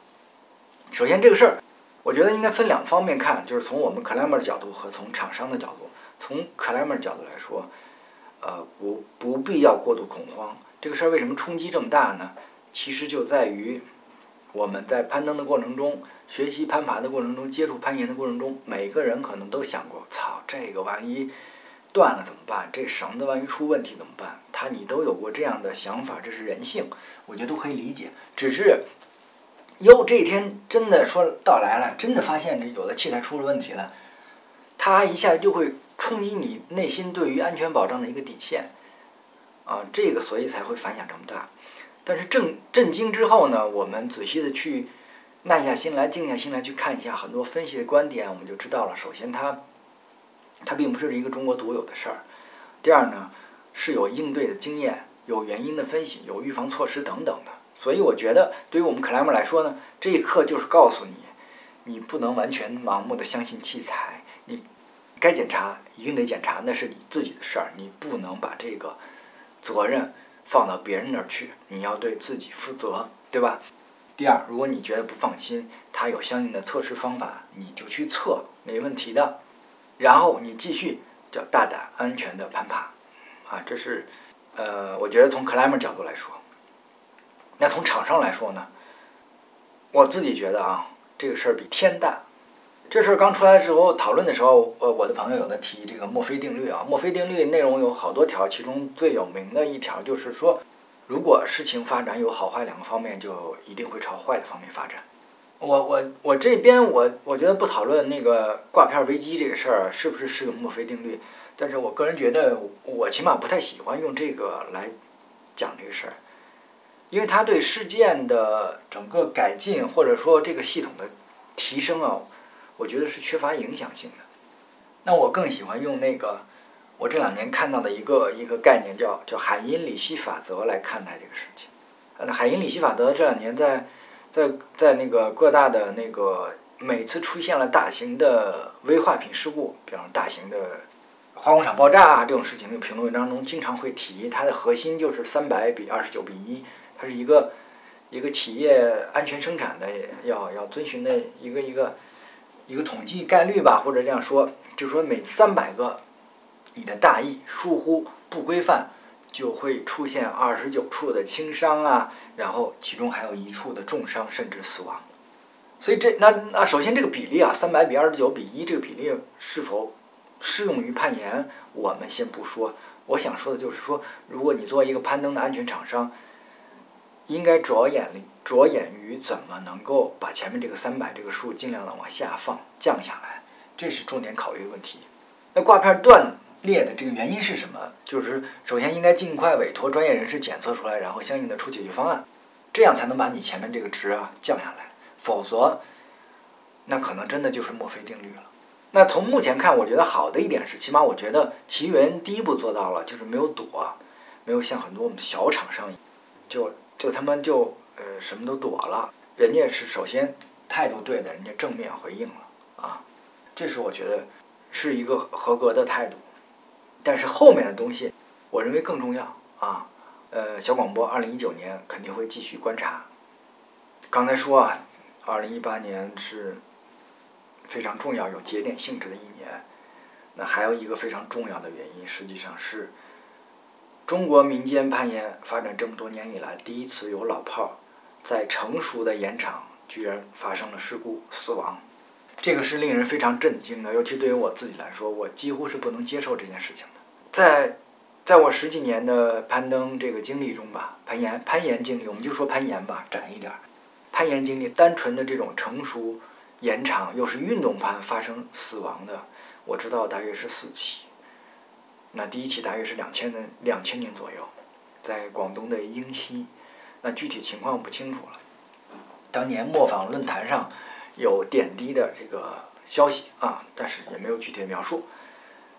首先，这个事儿，我觉得应该分两方面看，就是从我们 climber 的角度和从厂商的角度。从 climber 角度来说，呃，不不必要过度恐慌。这个事儿为什么冲击这么大呢？其实就在于我们在攀登的过程中、学习攀爬的过程中、接触攀岩的过程中，每个人可能都想过：操，这个万一断了怎么办？这绳子万一出问题怎么办？他你都有过这样的想法，这是人性，我觉得都可以理解。只是。哟，这一天真的说到来了，真的发现这有的器材出了问题了，他一下就会冲击你内心对于安全保障的一个底线，啊，这个所以才会反响这么大。但是震震惊之后呢，我们仔细的去耐下心来、静下心来去看一下很多分析的观点，我们就知道了。首先，它它并不是一个中国独有的事儿；第二呢，是有应对的经验、有原因的分析、有预防措施等等的。所以我觉得，对于我们 climber 来说呢，这一课就是告诉你，你不能完全盲目的相信器材，你该检查一定得检查，那是你自己的事儿，你不能把这个责任放到别人那儿去，你要对自己负责，对吧？第二，如果你觉得不放心，他有相应的测试方法，你就去测，没问题的。然后你继续叫大胆安全的攀爬，啊，这是呃，我觉得从 climber 角度来说。那从厂商来说呢，我自己觉得啊，这个事儿比天大。这事儿刚出来的时候讨论的时候，呃，我的朋友有的提这个墨菲定律啊。墨菲定律内容有好多条，其中最有名的一条就是说，如果事情发展有好坏两个方面，就一定会朝坏的方面发展。我我我这边我我觉得不讨论那个挂片儿危机这个事儿是不是适用墨菲定律，但是我个人觉得我起码不太喜欢用这个来讲这个事儿，因为它对事件的整个改进或者说这个系统的提升啊。我觉得是缺乏影响性的。那我更喜欢用那个我这两年看到的一个一个概念，叫叫海因里希法则来看待这个事情。那海因里希法则这两年在在在那个各大的那个每次出现了大型的危化品事故，比方大型的化工厂爆炸啊这种事情的评论文章中，经常会提它的核心就是三百比二十九比一，它是一个一个企业安全生产的要要遵循的一个一个。一个统计概率吧，或者这样说，就是说每三百个你的大意疏忽不规范，就会出现二十九处的轻伤啊，然后其中还有一处的重伤甚至死亡。所以这那那首先这个比例啊，三百比二十九比一这个比例是否适用于攀岩，我们先不说。我想说的就是说，如果你作为一个攀登的安全厂商。应该着眼力着眼于怎么能够把前面这个三百这个数尽量的往下放降下来，这是重点考虑的问题。那挂片断裂的这个原因是什么？就是首先应该尽快委托专业人士检测出来，然后相应的出解决方案，这样才能把你前面这个值啊降下来。否则，那可能真的就是墨菲定律了。那从目前看，我觉得好的一点是，起码我觉得奇云第一步做到了，就是没有躲，没有像很多我们小厂商就。就他们就呃什么都躲了，人家是首先态度对的，人家正面回应了啊，这是我觉得是一个合格的态度。但是后面的东西，我认为更重要啊。呃，小广播二零一九年肯定会继续观察。刚才说啊，二零一八年是非常重要、有节点性质的一年。那还有一个非常重要的原因，实际上是。中国民间攀岩发展这么多年以来，第一次有老炮儿在成熟的岩场居然发生了事故死亡，这个是令人非常震惊的。尤其对于我自己来说，我几乎是不能接受这件事情的。在在我十几年的攀登这个经历中吧，攀岩攀岩经历，我们就说攀岩吧，窄一点儿。攀岩经历，单纯的这种成熟岩场又是运动攀发生死亡的，我知道大约是四起。那第一起大约是两千年两千年左右，在广东的英西，那具体情况不清楚了。当年磨坊论坛上有点滴的这个消息啊，但是也没有具体描述。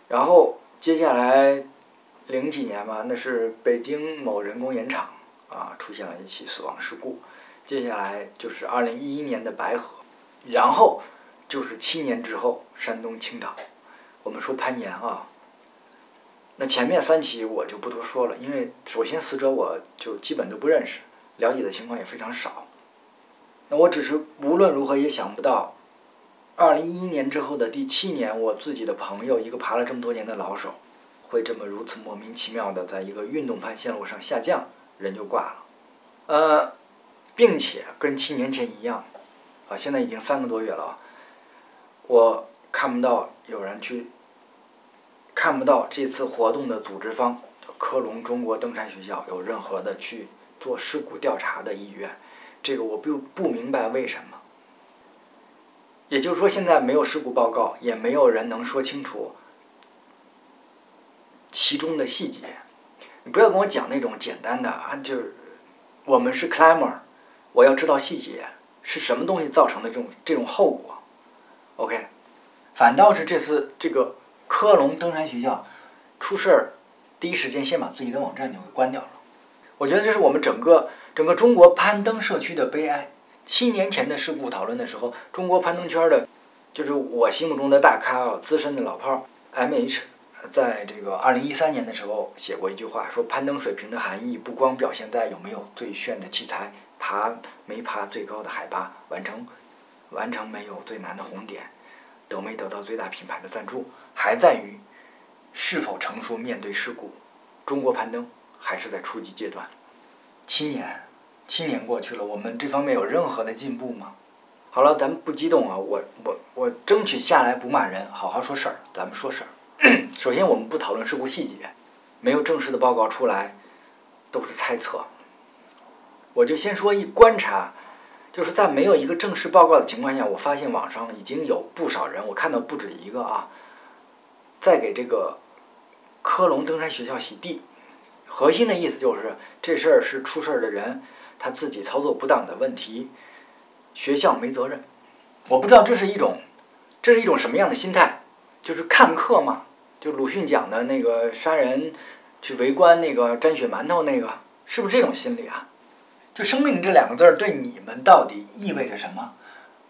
然后接下来零几年吧，那是北京某人工盐厂啊出现了一起死亡事故。接下来就是二零一一年的白河，然后就是七年之后山东青岛。我们说攀岩啊。那前面三起我就不多说了，因为首先死者我就基本都不认识，了解的情况也非常少。那我只是无论如何也想不到，二零一一年之后的第七年，我自己的朋友一个爬了这么多年的老手，会这么如此莫名其妙的在一个运动攀线路上下降，人就挂了。呃，并且跟七年前一样，啊，现在已经三个多月了，我看不到有人去。看不到这次活动的组织方科隆中国登山学校有任何的去做事故调查的意愿，这个我不不明白为什么。也就是说，现在没有事故报告，也没有人能说清楚其中的细节。你不要跟我讲那种简单的啊，就是我们是 climber，我要知道细节是什么东西造成的这种这种后果。OK，反倒是这次这个。科隆登山学校出事儿，第一时间先把自己的网站就给关掉了。我觉得这是我们整个整个中国攀登社区的悲哀。七年前的事故讨论的时候，中国攀登圈的，就是我心目中的大咖啊，资深的老炮儿，M H，在这个二零一三年的时候写过一句话，说攀登水平的含义不光表现在有没有最炫的器材，爬没爬最高的海拔，完成完成没有最难的红点。得没得到最大品牌的赞助，还在于是否成熟面对事故。中国攀登还是在初级阶段。七年，七年过去了，我们这方面有任何的进步吗？好了，咱们不激动啊，我我我争取下来不骂人，好好说事儿。咱们说事儿。首先，我们不讨论事故细节，没有正式的报告出来，都是猜测。我就先说一观察，就是在没有一个正式报告的情况下，我发现网上已经有不少人，我看到不止一个啊，在给这个科隆登山学校洗地。核心的意思就是这事儿是出事儿的人他自己操作不当的问题，学校没责任。我不知道这是一种，这是一种什么样的心态？就是看客嘛，就鲁迅讲的那个杀人去围观那个沾血馒头那个，是不是这种心理啊？就生命这两个字儿对你们到底意味着什么？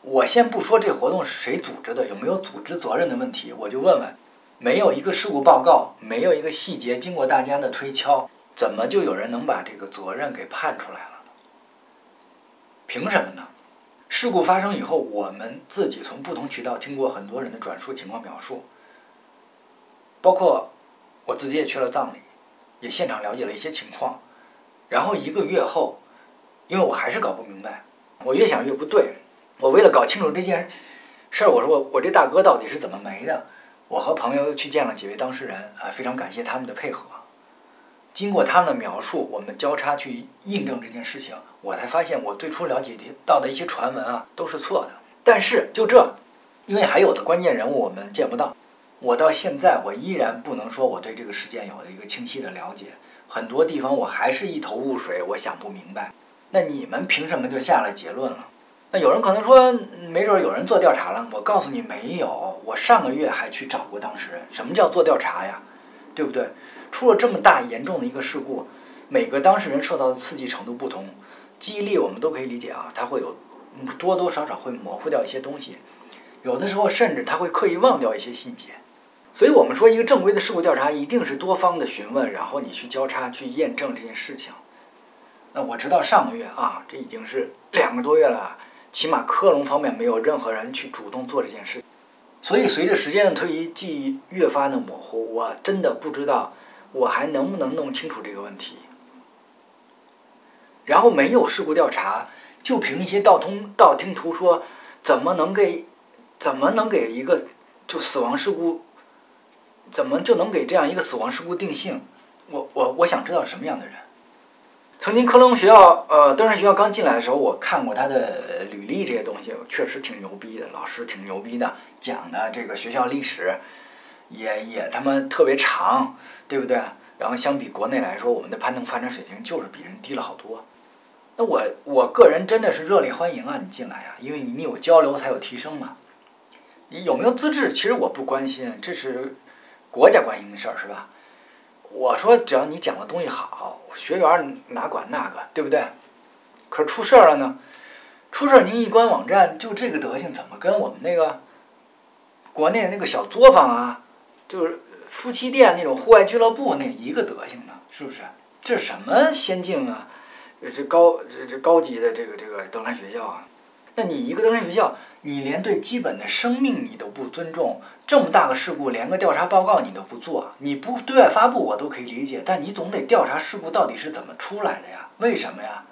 我先不说这活动是谁组织的，有没有组织责任的问题，我就问问。没有一个事故报告，没有一个细节经过大家的推敲，怎么就有人能把这个责任给判出来了呢？凭什么呢？事故发生以后，我们自己从不同渠道听过很多人的转述情况描述，包括我自己也去了葬礼，也现场了解了一些情况。然后一个月后，因为我还是搞不明白，我越想越不对。我为了搞清楚这件事儿，我说我我这大哥到底是怎么没的？我和朋友去见了几位当事人啊，非常感谢他们的配合。经过他们的描述，我们交叉去印证这件事情，我才发现我最初了解到的一些传闻啊都是错的。但是就这，因为还有的关键人物我们见不到，我到现在我依然不能说我对这个事件有了一个清晰的了解，很多地方我还是一头雾水，我想不明白。那你们凭什么就下了结论了？那有人可能说，没准有人做调查了。我告诉你，没有。我上个月还去找过当事人。什么叫做调查呀？对不对？出了这么大严重的一个事故，每个当事人受到的刺激程度不同，记忆力我们都可以理解啊，他会有多多少少会模糊掉一些东西，有的时候甚至他会刻意忘掉一些细节。所以我们说，一个正规的事故调查一定是多方的询问，然后你去交叉去验证这件事情。那我知道上个月啊，这已经是两个多月了。起码科隆方面没有任何人去主动做这件事，所以随着时间的推移，记忆越发的模糊。我真的不知道我还能不能弄清楚这个问题。然后没有事故调查，就凭一些道通道听途说，怎么能给怎么能给一个就死亡事故，怎么就能给这样一个死亡事故定性？我我我想知道什么样的人。曾经科隆学校，呃，登山学校刚进来的时候，我看过他的履历，这些东西确实挺牛逼的，老师挺牛逼的，讲的这个学校历史，也也他妈特别长，对不对？然后相比国内来说，我们的攀登发展水平就是比人低了好多。那我我个人真的是热烈欢迎啊，你进来啊，因为你你有交流才有提升嘛。你有没有资质，其实我不关心，这是国家关心的事儿，是吧？我说，只要你讲的东西好，学员哪管那个，对不对？可是出事儿了呢，出事儿您一关网站就这个德行，怎么跟我们那个国内那个小作坊啊，就是夫妻店那种户外俱乐部那一个德行呢？是不是？这什么先进啊？这高这这高级的这个这个登山学校啊？那你一个登山学校？你连对基本的生命你都不尊重，这么大个事故连个调查报告你都不做，你不对外发布我都可以理解，但你总得调查事故到底是怎么出来的呀？为什么呀？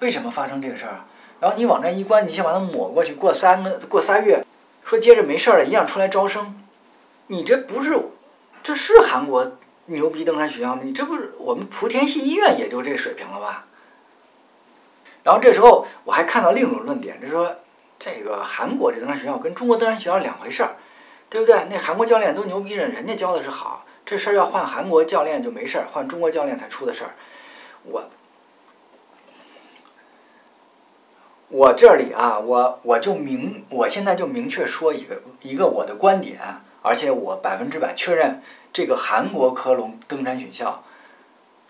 为什么发生这个事儿？然后你网站一关，你先把它抹过去，过三个过仨月，说接着没事儿了，一样出来招生，你这不是，这是韩国牛逼登山学校吗？你这不是我们莆田系医院也就这水平了吧？然后这时候我还看到另一种论点，就是说。这个韩国这登山学校跟中国登山学校两回事儿，对不对？那韩国教练都牛逼着，人家教的是好，这事儿要换韩国教练就没事儿，换中国教练才出的事儿。我我这里啊，我我就明，我现在就明确说一个一个我的观点，而且我百分之百确认，这个韩国科隆登山学校，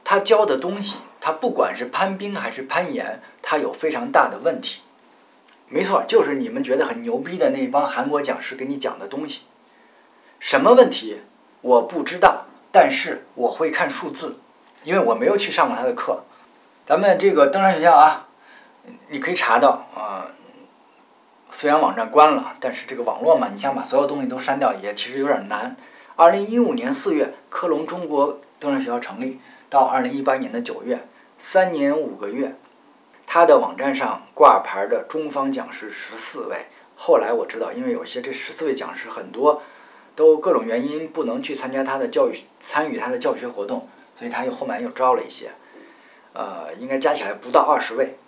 他教的东西，他不管是攀冰还是攀岩，他有非常大的问题。没错，就是你们觉得很牛逼的那帮韩国讲师给你讲的东西。什么问题我不知道，但是我会看数字，因为我没有去上过他的课。咱们这个登山学校啊，你可以查到啊。虽然网站关了，但是这个网络嘛，你想把所有东西都删掉，也其实有点难。二零一五年四月，科隆中国登山学校成立，到二零一八年的九月，三年五个月。他的网站上挂牌的中方讲师十四位。后来我知道，因为有些这十四位讲师很多都各种原因不能去参加他的教育参与他的教学活动，所以他又后面又招了一些，呃，应该加起来不到二十位。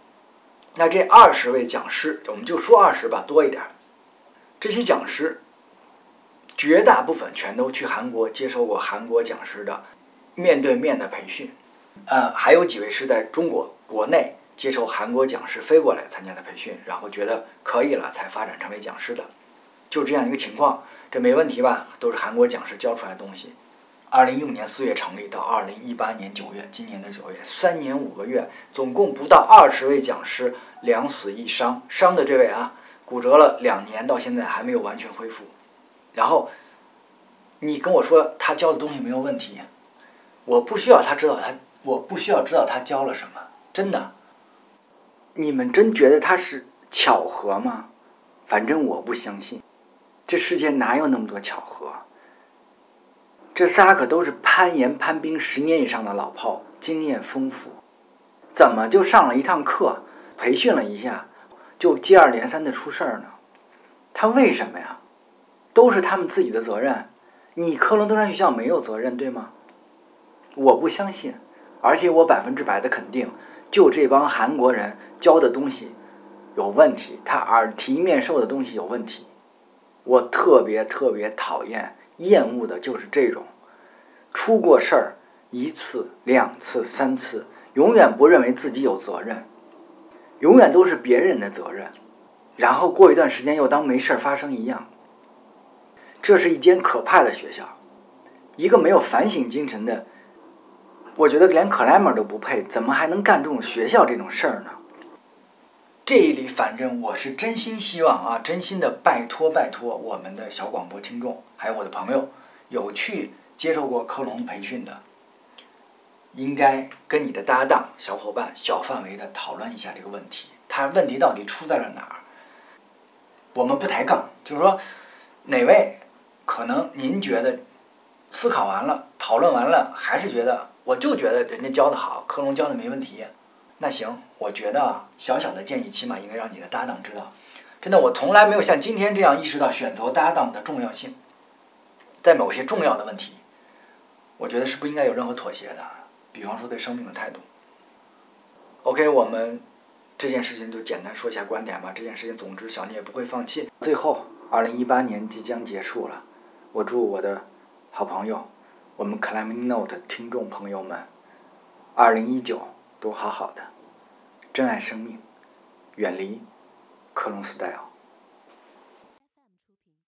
那这二十位讲师，我们就说二十吧，多一点。这些讲师绝大部分全都去韩国接受过韩国讲师的面对面的培训，呃，还有几位是在中国国内接受韩国讲师飞过来参加的培训，然后觉得可以了才发展成为讲师的，就这样一个情况，这没问题吧？都是韩国讲师教出来的东西。二零一五年四月成立到二零一八年九月，今年的九月，三年五个月，总共不到二十位讲师两死一伤，伤的这位啊，骨折了两年，到现在还没有完全恢复。然后你跟我说他教的东西没有问题，我不需要他知道他，我不需要知道他教了什么，真的。你们真觉得他是巧合吗？反正我不相信，这世界哪有那么多巧合？这仨可都是攀岩、攀冰十年以上的老炮，经验丰富，怎么就上了一趟课，培训了一下，就接二连三的出事儿呢？他为什么呀？都是他们自己的责任，你科隆登山学校没有责任，对吗？我不相信，而且我百分之百的肯定，就这帮韩国人教的东西有问题，他耳提面授的东西有问题，我特别特别讨厌。厌恶的就是这种，出过事儿一次、两次、三次，永远不认为自己有责任，永远都是别人的责任，然后过一段时间又当没事儿发生一样。这是一间可怕的学校，一个没有反省精神的，我觉得连克莱门都不配，怎么还能干这种学校这种事儿呢？这里反正我是真心希望啊，真心的拜托拜托我们的小广播听众，还有我的朋友，有去接受过科隆培训的，应该跟你的搭档小伙伴小范围的讨论一下这个问题，他问题到底出在了哪儿？我们不抬杠，就是说哪位可能您觉得思考完了、讨论完了，还是觉得我就觉得人家教的好，科隆教的没问题。那行，我觉得小小的建议，起码应该让你的搭档知道。真的，我从来没有像今天这样意识到选择搭档的重要性。在某些重要的问题，我觉得是不应该有任何妥协的。比方说对生命的态度。OK，我们这件事情就简单说一下观点吧。这件事情，总之小聂不会放弃。最后，二零一八年即将结束了，我祝我的好朋友，我们 Climbing Note 听众朋友们，二零一九。都好好的，珍爱生命，远离克隆 style。